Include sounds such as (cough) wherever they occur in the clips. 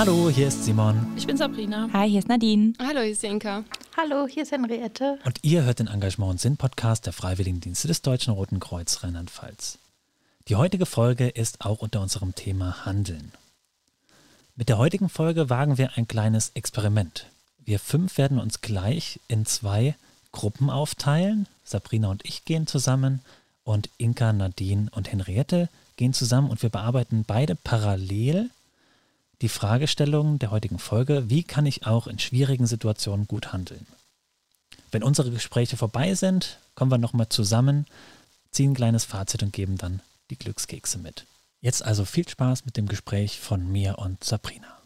Hallo, hier ist Simon. Ich bin Sabrina. Hi, hier ist Nadine. Hallo, hier ist Inka. Hallo, hier ist Henriette. Und ihr hört den Engagement und Sinn-Podcast der Freiwilligendienste des Deutschen Roten Kreuz Rheinland-Pfalz. Die heutige Folge ist auch unter unserem Thema Handeln. Mit der heutigen Folge wagen wir ein kleines Experiment. Wir fünf werden uns gleich in zwei Gruppen aufteilen. Sabrina und ich gehen zusammen und Inka, Nadine und Henriette gehen zusammen und wir bearbeiten beide parallel die Fragestellung der heutigen Folge, wie kann ich auch in schwierigen Situationen gut handeln? Wenn unsere Gespräche vorbei sind, kommen wir nochmal zusammen, ziehen ein kleines Fazit und geben dann die Glückskekse mit. Jetzt also viel Spaß mit dem Gespräch von mir und Sabrina.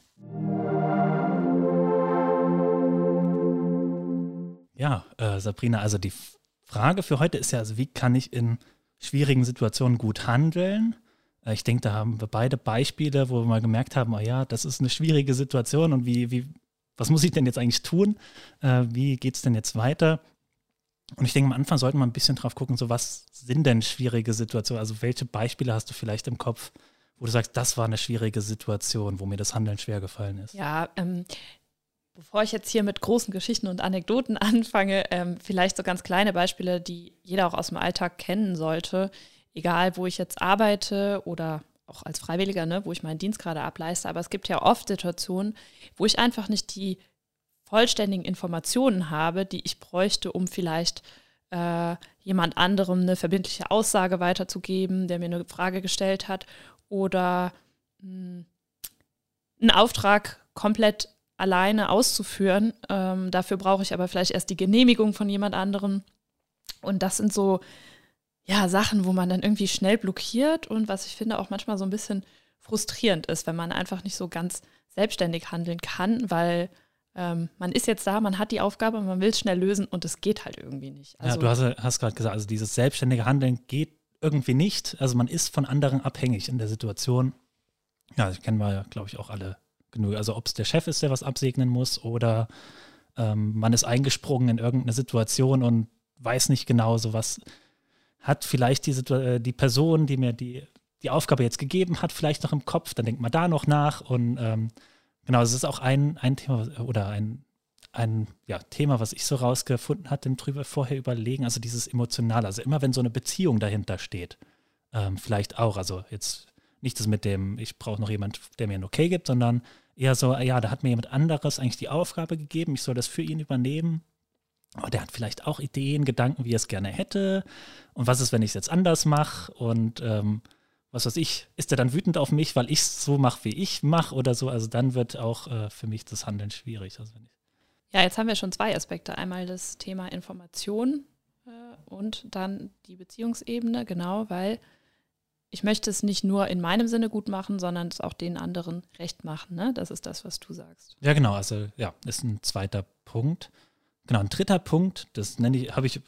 Ja, äh, Sabrina, also die Frage für heute ist ja, also wie kann ich in schwierigen Situationen gut handeln? Äh, ich denke, da haben wir beide Beispiele, wo wir mal gemerkt haben, oh ja, das ist eine schwierige Situation und wie, wie, was muss ich denn jetzt eigentlich tun? Äh, wie geht es denn jetzt weiter? Und ich denke, am Anfang sollten wir ein bisschen drauf gucken, so was sind denn schwierige Situationen? Also welche Beispiele hast du vielleicht im Kopf, wo du sagst, das war eine schwierige Situation, wo mir das Handeln schwer gefallen ist? Ja, ähm, bevor ich jetzt hier mit großen Geschichten und Anekdoten (laughs) anfange, ähm, vielleicht so ganz kleine Beispiele, die jeder auch aus dem Alltag kennen sollte egal wo ich jetzt arbeite oder auch als Freiwilliger, ne, wo ich meinen Dienst gerade ableiste, aber es gibt ja oft Situationen, wo ich einfach nicht die vollständigen Informationen habe, die ich bräuchte, um vielleicht äh, jemand anderem eine verbindliche Aussage weiterzugeben, der mir eine Frage gestellt hat oder mh, hm, einen Auftrag komplett alleine auszuführen. Ähm, dafür brauche ich aber vielleicht erst die Genehmigung von jemand anderem. Und das sind so ja, Sachen, wo man dann irgendwie schnell blockiert und was ich finde auch manchmal so ein bisschen frustrierend ist, wenn man einfach nicht so ganz selbstständig handeln kann, weil ähm, man ist jetzt da, man hat die Aufgabe, man will es schnell lösen und es geht halt irgendwie nicht. Also, ja, du hast, hast gerade gesagt, also dieses selbstständige Handeln geht irgendwie nicht. Also man ist von anderen abhängig in der Situation. Ja, das kennen wir ja, glaube ich, auch alle genug. Also ob es der Chef ist, der was absegnen muss oder ähm, man ist eingesprungen in irgendeine Situation und weiß nicht genau so was hat vielleicht diese, äh, die Person, die mir die, die Aufgabe jetzt gegeben hat, vielleicht noch im Kopf, dann denkt man da noch nach und ähm, genau, es ist auch ein, ein Thema oder ein, ein ja, Thema, was ich so rausgefunden hatte, drüber vorher überlegen, also dieses Emotionale, also immer wenn so eine Beziehung dahinter steht, ähm, vielleicht auch, also jetzt nicht das mit dem, ich brauche noch jemand, der mir ein Okay gibt, sondern eher so, ja, da hat mir jemand anderes eigentlich die Aufgabe gegeben, ich soll das für ihn übernehmen Oh, der hat vielleicht auch Ideen, Gedanken, wie er es gerne hätte. Und was ist, wenn ich es jetzt anders mache? Und ähm, was weiß ich, ist er dann wütend auf mich, weil ich es so mache, wie ich mache oder so? Also dann wird auch äh, für mich das Handeln schwierig. Also ja, jetzt haben wir schon zwei Aspekte. Einmal das Thema Information äh, und dann die Beziehungsebene, genau, weil ich möchte es nicht nur in meinem Sinne gut machen, sondern es auch den anderen recht machen. Ne? Das ist das, was du sagst. Ja, genau. Also ja, ist ein zweiter Punkt. Genau, ein dritter Punkt, das nenne ich, habe ich,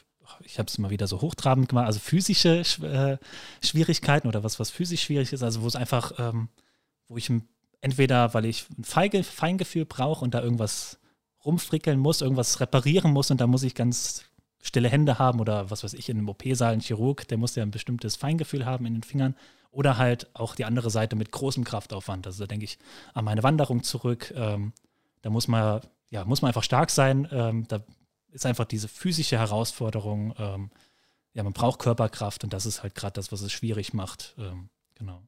ich habe es mal wieder so hochtrabend gemacht, also physische äh, Schwierigkeiten oder was, was physisch schwierig ist, also wo es einfach, ähm, wo ich entweder, weil ich ein Feige, Feingefühl brauche und da irgendwas rumfrickeln muss, irgendwas reparieren muss und da muss ich ganz stille Hände haben oder was weiß ich, in einem OP-Saal ein Chirurg, der muss ja ein bestimmtes Feingefühl haben in den Fingern oder halt auch die andere Seite mit großem Kraftaufwand. Also da denke ich an meine Wanderung zurück. Ähm, da muss man ja, muss man einfach stark sein. Ähm, da ist einfach diese physische Herausforderung. Ähm, ja, man braucht Körperkraft und das ist halt gerade das, was es schwierig macht. Ähm, genau.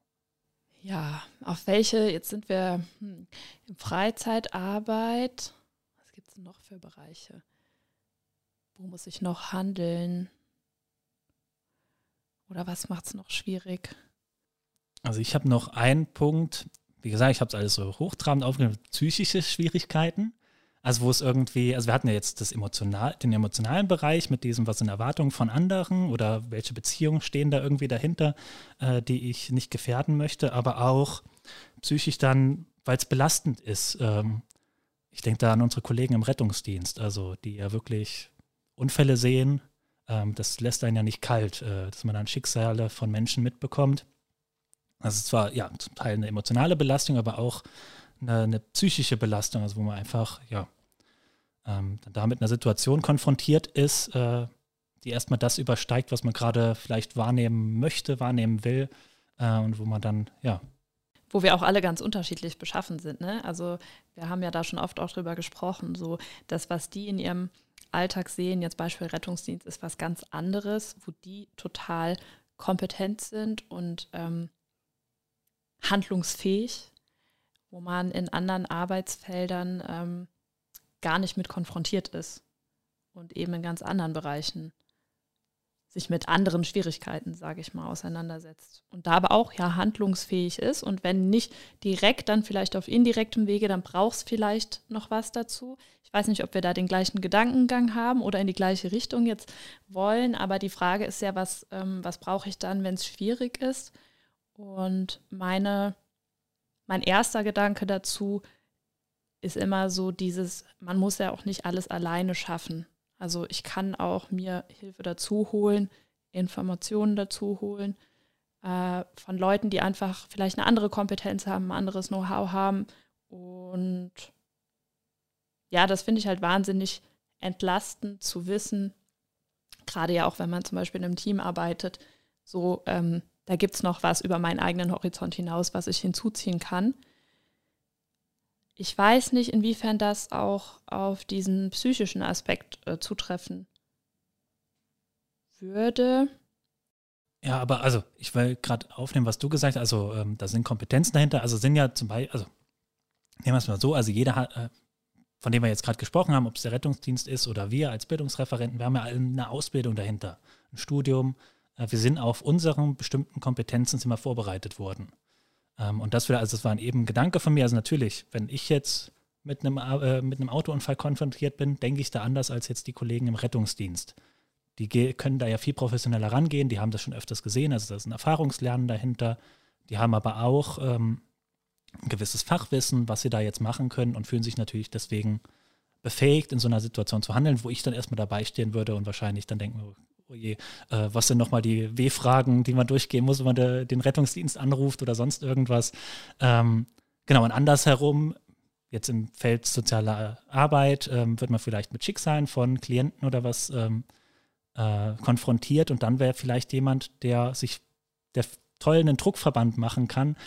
Ja, auf welche, jetzt sind wir hm, in Freizeitarbeit. Was gibt es noch für Bereiche? Wo muss ich noch handeln? Oder was macht es noch schwierig? Also ich habe noch einen Punkt, wie gesagt, ich habe es alles so hochtrabend aufgenommen, psychische Schwierigkeiten. Also wo es irgendwie, also wir hatten ja jetzt das emotional, den emotionalen Bereich mit diesem, was sind Erwartungen von anderen oder welche Beziehungen stehen da irgendwie dahinter, äh, die ich nicht gefährden möchte, aber auch psychisch dann, weil es belastend ist. Ähm, ich denke da an unsere Kollegen im Rettungsdienst, also die ja wirklich Unfälle sehen. Ähm, das lässt einen ja nicht kalt, äh, dass man dann Schicksale von Menschen mitbekommt. Also es war ja zum Teil eine emotionale Belastung, aber auch eine, eine psychische Belastung, also wo man einfach, ja, ähm, da mit einer Situation konfrontiert ist, äh, die erstmal das übersteigt, was man gerade vielleicht wahrnehmen möchte, wahrnehmen will äh, und wo man dann, ja. wo wir auch alle ganz unterschiedlich beschaffen sind. Ne? Also wir haben ja da schon oft auch drüber gesprochen, so das, was die in ihrem Alltag sehen, jetzt Beispiel Rettungsdienst, ist was ganz anderes, wo die total kompetent sind und ähm, handlungsfähig, wo man in anderen Arbeitsfeldern ähm, gar nicht mit konfrontiert ist und eben in ganz anderen Bereichen sich mit anderen Schwierigkeiten, sage ich mal, auseinandersetzt. Und da aber auch ja handlungsfähig ist. Und wenn nicht direkt, dann vielleicht auf indirektem Wege, dann braucht es vielleicht noch was dazu. Ich weiß nicht, ob wir da den gleichen Gedankengang haben oder in die gleiche Richtung jetzt wollen. Aber die Frage ist ja, was, ähm, was brauche ich dann, wenn es schwierig ist? Und meine, mein erster Gedanke dazu ist immer so dieses, man muss ja auch nicht alles alleine schaffen. Also ich kann auch mir Hilfe dazu holen, Informationen dazu holen äh, von Leuten, die einfach vielleicht eine andere Kompetenz haben, ein anderes Know-how haben. Und ja, das finde ich halt wahnsinnig entlastend zu wissen, gerade ja auch wenn man zum Beispiel in einem Team arbeitet, so ähm, da gibt es noch was über meinen eigenen Horizont hinaus, was ich hinzuziehen kann. Ich weiß nicht, inwiefern das auch auf diesen psychischen Aspekt äh, zutreffen würde. Ja, aber also ich will gerade aufnehmen, was du gesagt hast. Also ähm, da sind Kompetenzen dahinter. Also sind ja zum Beispiel, also nehmen wir es mal so, also jeder hat, äh, von dem wir jetzt gerade gesprochen haben, ob es der Rettungsdienst ist oder wir als Bildungsreferenten, wir haben ja eine Ausbildung dahinter, ein Studium. Äh, wir sind auf unseren bestimmten Kompetenzen immer vorbereitet worden. Ähm, und das, also das war ein eben Gedanke von mir. Also natürlich, wenn ich jetzt mit einem, äh, mit einem Autounfall konfrontiert bin, denke ich da anders als jetzt die Kollegen im Rettungsdienst. Die können da ja viel professioneller rangehen, die haben das schon öfters gesehen, also da ist ein Erfahrungslernen dahinter. Die haben aber auch ähm, ein gewisses Fachwissen, was sie da jetzt machen können und fühlen sich natürlich deswegen befähigt, in so einer Situation zu handeln, wo ich dann erstmal dabei stehen würde und wahrscheinlich dann denken, oh je, äh, was sind nochmal die W-Fragen, die man durchgehen muss, wenn man de, den Rettungsdienst anruft oder sonst irgendwas. Ähm, genau, und andersherum, jetzt im Feld sozialer Arbeit, ähm, wird man vielleicht mit Schicksalen von Klienten oder was ähm, äh, konfrontiert und dann wäre vielleicht jemand, der sich der toll einen Druckverband machen kann,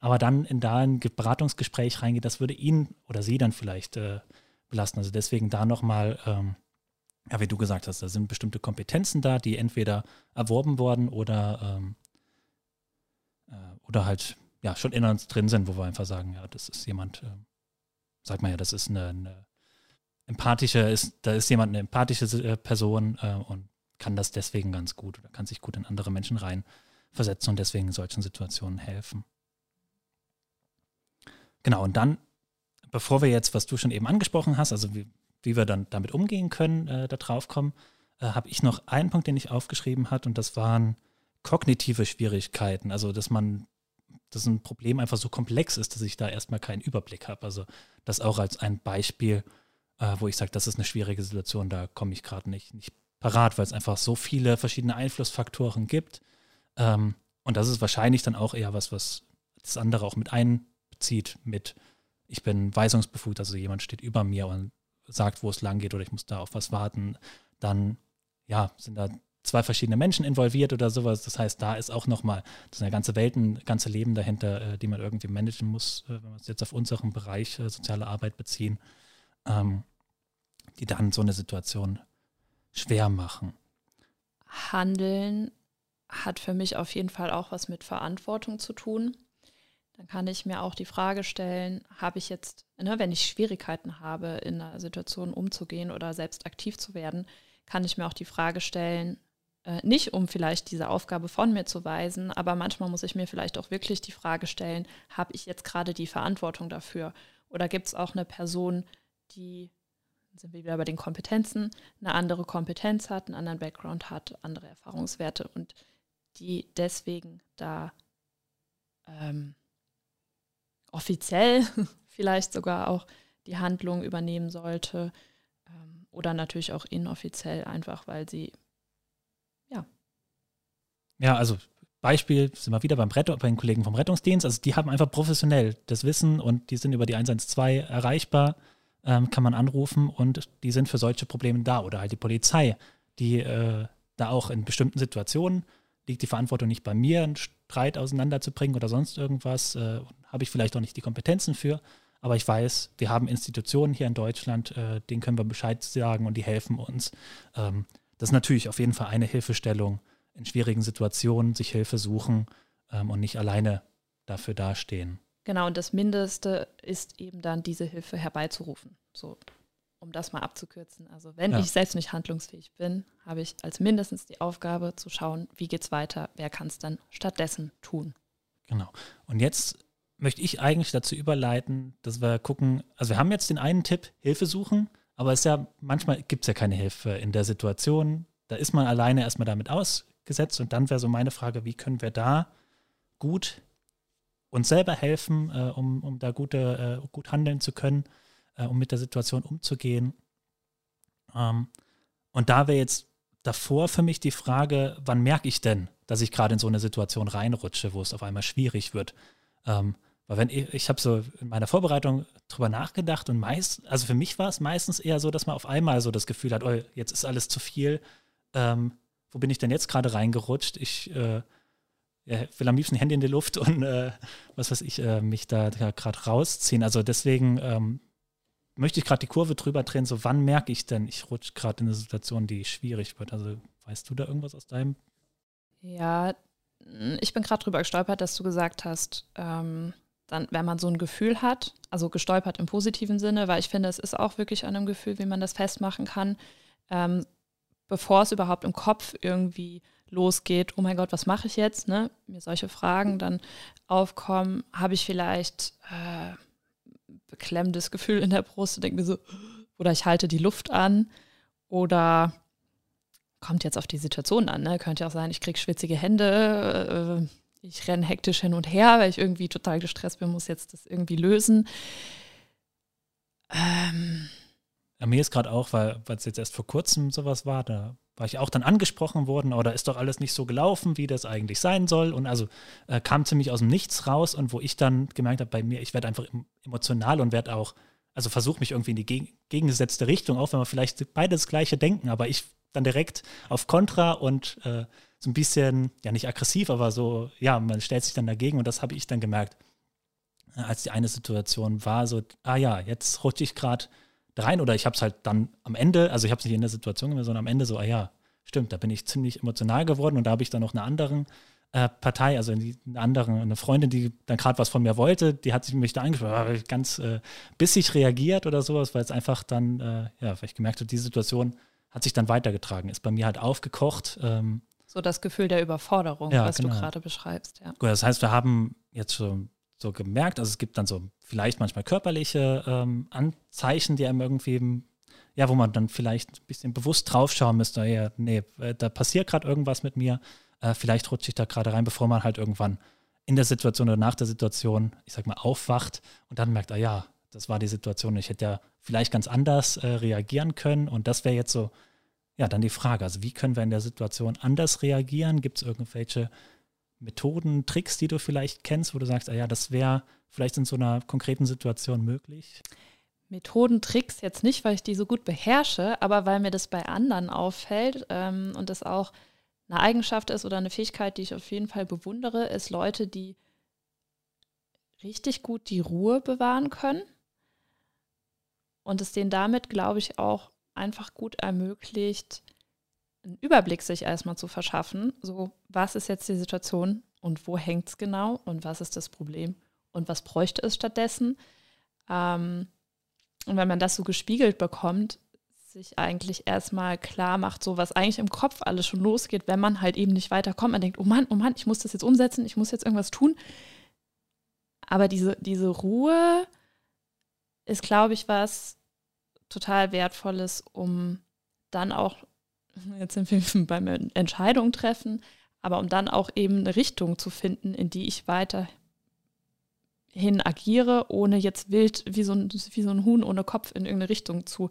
aber dann in da ein Beratungsgespräch reingeht, das würde ihn oder sie dann vielleicht äh, belasten. Also deswegen da nochmal ähm, ja, wie du gesagt hast, da sind bestimmte Kompetenzen da, die entweder erworben worden oder, ähm, äh, oder halt ja, schon in uns drin sind, wo wir einfach sagen, ja, das ist jemand, äh, sagt man ja, das ist eine, eine, empathische, ist, da ist jemand eine empathische äh, Person äh, und kann das deswegen ganz gut oder kann sich gut in andere Menschen reinversetzen und deswegen in solchen Situationen helfen. Genau, und dann, bevor wir jetzt, was du schon eben angesprochen hast, also wie, wie wir dann damit umgehen können, äh, da drauf kommen, äh, habe ich noch einen Punkt, den ich aufgeschrieben habe, und das waren kognitive Schwierigkeiten. Also, dass man, dass ein Problem einfach so komplex ist, dass ich da erstmal keinen Überblick habe. Also, das auch als ein Beispiel, äh, wo ich sage, das ist eine schwierige Situation, da komme ich gerade nicht, nicht parat, weil es einfach so viele verschiedene Einflussfaktoren gibt. Ähm, und das ist wahrscheinlich dann auch eher was, was das andere auch mit einbezieht, mit ich bin weisungsbefugt, also jemand steht über mir und sagt, wo es lang geht oder ich muss da auf was warten, dann ja, sind da zwei verschiedene Menschen involviert oder sowas. Das heißt, da ist auch nochmal, das ist eine ganze Welt, ein ganze Leben dahinter, äh, die man irgendwie managen muss, äh, wenn wir es jetzt auf unseren Bereich äh, soziale Arbeit beziehen, ähm, die dann so eine Situation schwer machen. Handeln hat für mich auf jeden Fall auch was mit Verantwortung zu tun dann kann ich mir auch die Frage stellen, habe ich jetzt, ne, wenn ich Schwierigkeiten habe, in einer Situation umzugehen oder selbst aktiv zu werden, kann ich mir auch die Frage stellen, äh, nicht um vielleicht diese Aufgabe von mir zu weisen, aber manchmal muss ich mir vielleicht auch wirklich die Frage stellen, habe ich jetzt gerade die Verantwortung dafür? Oder gibt es auch eine Person, die, sind wir wieder bei den Kompetenzen, eine andere Kompetenz hat, einen anderen Background hat, andere Erfahrungswerte und die deswegen da ähm, offiziell (laughs) vielleicht sogar auch die Handlung übernehmen sollte ähm, oder natürlich auch inoffiziell einfach, weil sie ja. Ja, also Beispiel sind wir wieder beim Rett bei den Kollegen vom Rettungsdienst. Also die haben einfach professionell das Wissen und die sind über die 112 erreichbar, ähm, kann man anrufen und die sind für solche Probleme da. Oder halt die Polizei, die äh, da auch in bestimmten Situationen liegt die Verantwortung nicht bei mir, einen Streit auseinanderzubringen oder sonst irgendwas. Äh, Habe ich vielleicht auch nicht die Kompetenzen für. Aber ich weiß, wir haben Institutionen hier in Deutschland, äh, denen können wir Bescheid sagen und die helfen uns. Ähm, das ist natürlich auf jeden Fall eine Hilfestellung in schwierigen Situationen, sich Hilfe suchen ähm, und nicht alleine dafür dastehen. Genau, und das Mindeste ist eben dann diese Hilfe herbeizurufen. So, um das mal abzukürzen. Also wenn ja. ich selbst nicht handlungsfähig bin, habe ich als mindestens die Aufgabe zu schauen, wie geht es weiter, wer kann es dann stattdessen tun. Genau. Und jetzt möchte ich eigentlich dazu überleiten, dass wir gucken, also wir haben jetzt den einen Tipp, Hilfe suchen, aber es ist ja, manchmal gibt es ja keine Hilfe in der Situation. Da ist man alleine erstmal damit ausgesetzt und dann wäre so meine Frage, wie können wir da gut uns selber helfen, äh, um, um da gute, äh, gut handeln zu können, äh, um mit der Situation umzugehen. Ähm, und da wäre jetzt davor für mich die Frage, wann merke ich denn, dass ich gerade in so eine Situation reinrutsche, wo es auf einmal schwierig wird? Ähm, weil wenn ich, ich habe so in meiner Vorbereitung drüber nachgedacht und meist, also für mich war es meistens eher so, dass man auf einmal so das Gefühl hat, oh, jetzt ist alles zu viel. Ähm, wo bin ich denn jetzt gerade reingerutscht? Ich äh, ja, will am liebsten Handy in die Luft und äh, was weiß ich, äh, mich da, da gerade rausziehen. Also deswegen ähm, möchte ich gerade die Kurve drüber drehen, so wann merke ich denn, ich rutsche gerade in eine Situation, die schwierig wird. Also weißt du da irgendwas aus deinem? Ja, ich bin gerade drüber gestolpert, dass du gesagt hast, ähm, dann, wenn man so ein Gefühl hat, also gestolpert im positiven Sinne, weil ich finde, es ist auch wirklich an einem Gefühl, wie man das festmachen kann, ähm, bevor es überhaupt im Kopf irgendwie losgeht, oh mein Gott, was mache ich jetzt? Ne? Mir solche Fragen dann aufkommen, habe ich vielleicht äh, beklemmendes Gefühl in der Brust und denke mir so, oder ich halte die Luft an oder kommt jetzt auf die Situation an. Ne? Könnte auch sein, ich kriege schwitzige Hände, äh, ich renne hektisch hin und her, weil ich irgendwie total gestresst bin, muss jetzt das irgendwie lösen. Ähm. Ja, mir ist gerade auch, weil es jetzt erst vor kurzem sowas war, da war ich auch dann angesprochen worden, oder ist doch alles nicht so gelaufen, wie das eigentlich sein soll. Und also äh, kam ziemlich aus dem Nichts raus und wo ich dann gemerkt habe, bei mir, ich werde einfach emotional und werde auch, also versuche mich irgendwie in die geg gegengesetzte Richtung, auch wenn wir vielleicht beide das Gleiche denken, aber ich dann direkt auf Kontra und äh, so ein bisschen, ja nicht aggressiv, aber so, ja, man stellt sich dann dagegen und das habe ich dann gemerkt, als die eine Situation war, so, ah ja, jetzt rutsche ich gerade rein oder ich habe es halt dann am Ende, also ich habe es nicht in der Situation gemacht, sondern am Ende so, ah ja, stimmt, da bin ich ziemlich emotional geworden und da habe ich dann noch eine andere äh, Partei, also eine andere, eine Freundin, die dann gerade was von mir wollte, die hat sich mich da angesprochen, ganz äh, bissig reagiert oder sowas, weil es einfach dann, äh, ja, weil ich gemerkt habe, die Situation hat sich dann weitergetragen, ist bei mir halt aufgekocht. Ähm, so das Gefühl der Überforderung, ja, was genau. du gerade beschreibst. Ja. Gut, das heißt, wir haben jetzt schon so gemerkt, also es gibt dann so vielleicht manchmal körperliche ähm, Anzeichen, die einem irgendwie, ja, wo man dann vielleicht ein bisschen bewusst draufschauen müsste, ja, nee, äh, da passiert gerade irgendwas mit mir, äh, vielleicht rutsche ich da gerade rein, bevor man halt irgendwann in der Situation oder nach der Situation, ich sag mal, aufwacht und dann merkt, ah ja, das war die Situation, ich hätte ja vielleicht ganz anders äh, reagieren können. Und das wäre jetzt so ja, dann die Frage, also wie können wir in der Situation anders reagieren? Gibt es irgendwelche Methoden, Tricks, die du vielleicht kennst, wo du sagst, ah ja, das wäre vielleicht in so einer konkreten Situation möglich? Methoden, Tricks jetzt nicht, weil ich die so gut beherrsche, aber weil mir das bei anderen auffällt ähm, und das auch eine Eigenschaft ist oder eine Fähigkeit, die ich auf jeden Fall bewundere, ist Leute, die richtig gut die Ruhe bewahren können und es denen damit, glaube ich, auch einfach gut ermöglicht, einen Überblick sich erstmal zu verschaffen. So, was ist jetzt die Situation und wo hängt es genau und was ist das Problem und was bräuchte es stattdessen? Ähm, und wenn man das so gespiegelt bekommt, sich eigentlich erstmal klar macht, so was eigentlich im Kopf alles schon losgeht, wenn man halt eben nicht weiterkommt. Man denkt, oh Mann, oh Mann, ich muss das jetzt umsetzen, ich muss jetzt irgendwas tun. Aber diese, diese Ruhe ist, glaube ich, was, total wertvolles, um dann auch, (laughs) jetzt sind wir (laughs) beim Entscheidung treffen, aber um dann auch eben eine Richtung zu finden, in die ich weiterhin agiere, ohne jetzt wild wie so, ein, wie so ein Huhn ohne Kopf in irgendeine Richtung zu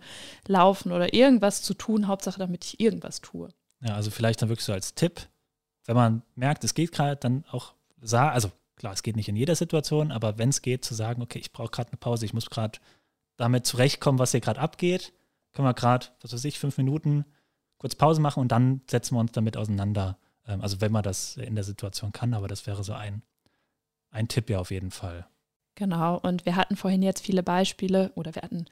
laufen oder irgendwas zu tun, Hauptsache damit ich irgendwas tue. Ja, also vielleicht dann wirklich so als Tipp, wenn man merkt, es geht gerade, dann auch sagen, also klar, es geht nicht in jeder Situation, aber wenn es geht, zu sagen, okay, ich brauche gerade eine Pause, ich muss gerade damit zurechtkommen, was hier gerade abgeht. Können wir gerade, was weiß ich, fünf Minuten kurz Pause machen und dann setzen wir uns damit auseinander, Ähm, also wenn man das in der Situation kann, aber das wäre so ein, ein Tipp ja auf jeden Fall. Genau, und wir hatten vorhin jetzt viele Beispiele oder wir hatten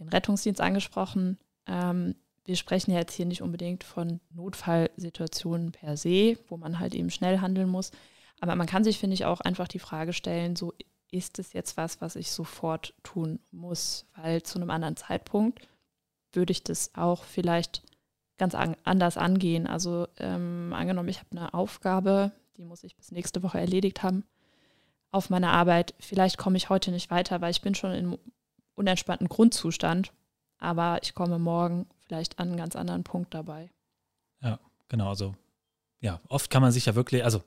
den Rettungsdienst angesprochen. Ähm, wir sprechen ja jetzt hier nicht unbedingt von Notfallsituationen per se, wo man halt eben schnell handeln muss. Aber man kann sich, finde ich, auch einfach die Frage stellen, so ist es jetzt was, was ich sofort tun muss? Weil zu einem anderen Zeitpunkt würde ich das auch vielleicht ganz an, anders angehen. Also ähm, angenommen, ich habe eine Aufgabe, die muss ich bis nächste Woche erledigt haben auf meiner Arbeit. Vielleicht komme ich heute nicht weiter, weil ich bin schon in unentspannten Grundzustand, aber ich komme morgen vielleicht an einen ganz anderen Punkt dabei. Ja, genau. Also ja, oft kann man sich ja wirklich, also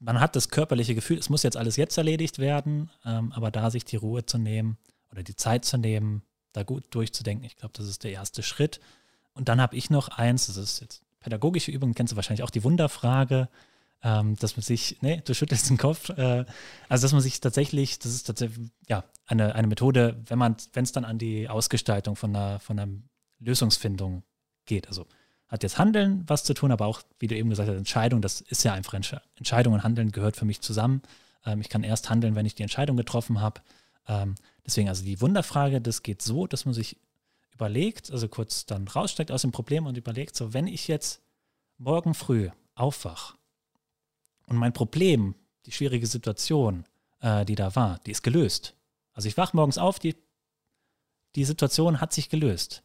man hat das körperliche Gefühl, es muss jetzt alles jetzt erledigt werden, ähm, aber da sich die Ruhe zu nehmen oder die Zeit zu nehmen, da gut durchzudenken, ich glaube, das ist der erste Schritt. Und dann habe ich noch eins, das ist jetzt pädagogische Übung, kennst du wahrscheinlich auch die Wunderfrage, ähm, dass man sich, nee, du schüttelst den Kopf, äh, also dass man sich tatsächlich, das ist tatsächlich ja eine, eine Methode, wenn man, wenn es dann an die Ausgestaltung von einer, von einer Lösungsfindung geht. Also hat jetzt Handeln was zu tun, aber auch, wie du eben gesagt hast, Entscheidung, das ist ja einfach Entscheidung und Handeln gehört für mich zusammen. Ähm, ich kann erst handeln, wenn ich die Entscheidung getroffen habe. Ähm, deswegen also die Wunderfrage, das geht so, dass man sich überlegt, also kurz dann raussteigt aus dem Problem und überlegt, so wenn ich jetzt morgen früh aufwach und mein Problem, die schwierige Situation, äh, die da war, die ist gelöst. Also ich wach morgens auf, die, die Situation hat sich gelöst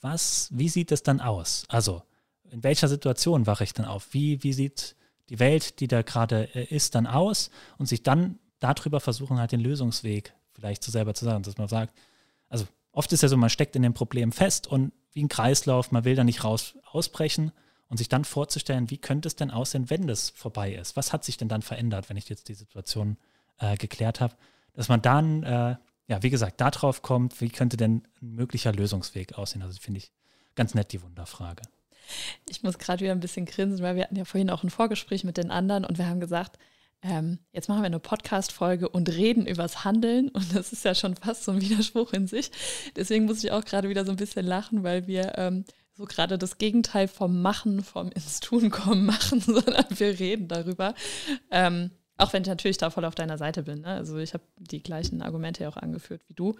was, wie sieht es dann aus? Also, in welcher Situation wache ich dann auf? Wie, wie sieht die Welt, die da gerade äh, ist, dann aus? Und sich dann darüber versuchen, halt den Lösungsweg vielleicht zu selber zu sagen, dass man sagt, oft ist ja so, man steckt in dem Problem fest und wie ein Kreislauf, man will da nicht raus ausbrechen und sich dann vorzustellen, wie könnte es denn aussehen, wenn das vorbei ist? Was hat sich denn dann verändert, wenn ich jetzt die Situation äh, geklärt habe? Dass man dann äh, ja, wie gesagt, darauf kommt, wie könnte denn ein möglicher Lösungsweg aussehen? Also finde ich ganz nett die Wunderfrage. Ich muss gerade wieder ein bisschen grinsen, weil wir hatten ja vorhin auch ein Vorgespräch mit den anderen und wir haben gesagt, ähm, jetzt machen wir eine Podcast-Folge und reden übers Handeln und das ist ja schon fast so ein Widerspruch in sich. Deswegen muss ich auch gerade wieder so ein bisschen lachen, weil wir ähm, so gerade das Gegenteil vom Machen, vom ins Tun kommen (laughs) machen, sondern wir reden darüber. Ähm, auch wenn ich natürlich da voll auf deiner Seite bin. Ne? Also ich habe die gleichen Argumente ja auch angeführt wie du.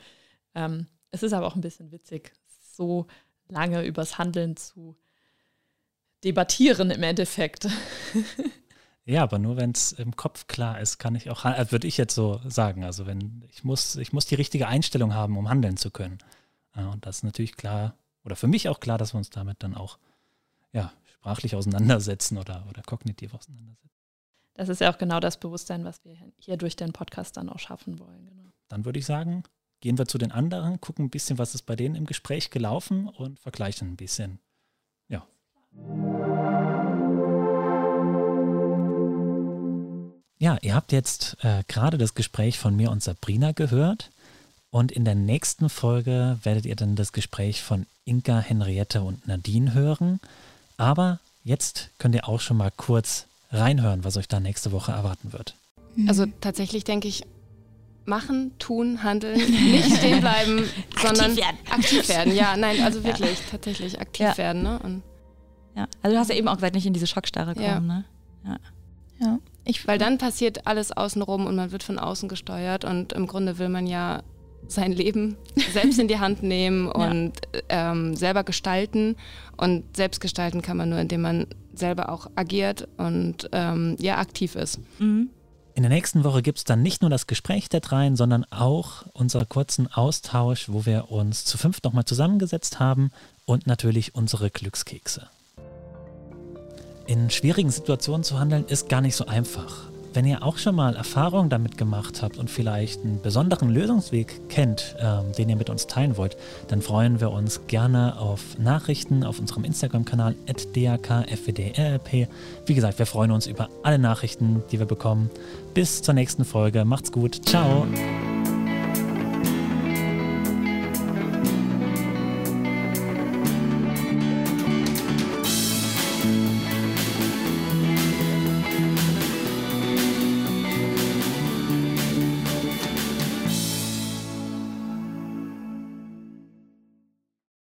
Ähm, es ist aber auch ein bisschen witzig, so lange übers Handeln zu debattieren im Endeffekt. (laughs) Ja, aber nur wenn es im Kopf klar ist, kann ich auch, äh, würde ich jetzt so sagen. Also wenn ich muss, ich muss die richtige Einstellung haben, um handeln zu können. und das ist natürlich klar, oder für mich auch klar, dass wir uns damit dann auch ja, sprachlich auseinandersetzen oder, oder kognitiv auseinandersetzen das ist ja auch genau das Bewusstsein, was wir hier durch den Podcast dann auch schaffen wollen. Genau. Dann würde ich sagen, gehen wir zu den anderen, gucken ein bisschen, was ist bei denen im Gespräch gelaufen und vergleichen ein bisschen. Ja. Ja, ihr habt jetzt äh, gerade das Gespräch von mir und Sabrina gehört. Und in der nächsten Folge werdet ihr dann das Gespräch von Inka, Henriette und Nadine hören. Aber jetzt könnt ihr auch schon mal kurz reinhören, was euch da nächste Woche erwarten wird. Mhm. Also tatsächlich denke ich, machen, tun, handeln, nicht stehen (laughs) bleiben, sondern aktiv werden. aktiv werden. Ja, nein, also wirklich, ja. tatsächlich aktiv ja. werden. Ne? Und ja, also du hast ja eben auch gesagt, nicht in diese Schockstarre kommen. Ja. Ne? Ja. ja. Ich, Weil dann passiert alles außenrum und man wird von außen gesteuert und im Grunde will man ja sein Leben (laughs) selbst in die Hand nehmen und ja. ähm, selber gestalten. Und selbst gestalten kann man nur, indem man selber auch agiert und ähm, ja aktiv ist. Mhm. In der nächsten Woche gibt es dann nicht nur das Gespräch der dreien, sondern auch unseren kurzen Austausch, wo wir uns zu fünf nochmal zusammengesetzt haben und natürlich unsere Glückskekse. In schwierigen Situationen zu handeln ist gar nicht so einfach. Wenn ihr auch schon mal Erfahrungen damit gemacht habt und vielleicht einen besonderen Lösungsweg kennt, ähm, den ihr mit uns teilen wollt, dann freuen wir uns gerne auf Nachrichten auf unserem Instagram-Kanal dakfwdrlp. Wie gesagt, wir freuen uns über alle Nachrichten, die wir bekommen. Bis zur nächsten Folge. Macht's gut. Ciao.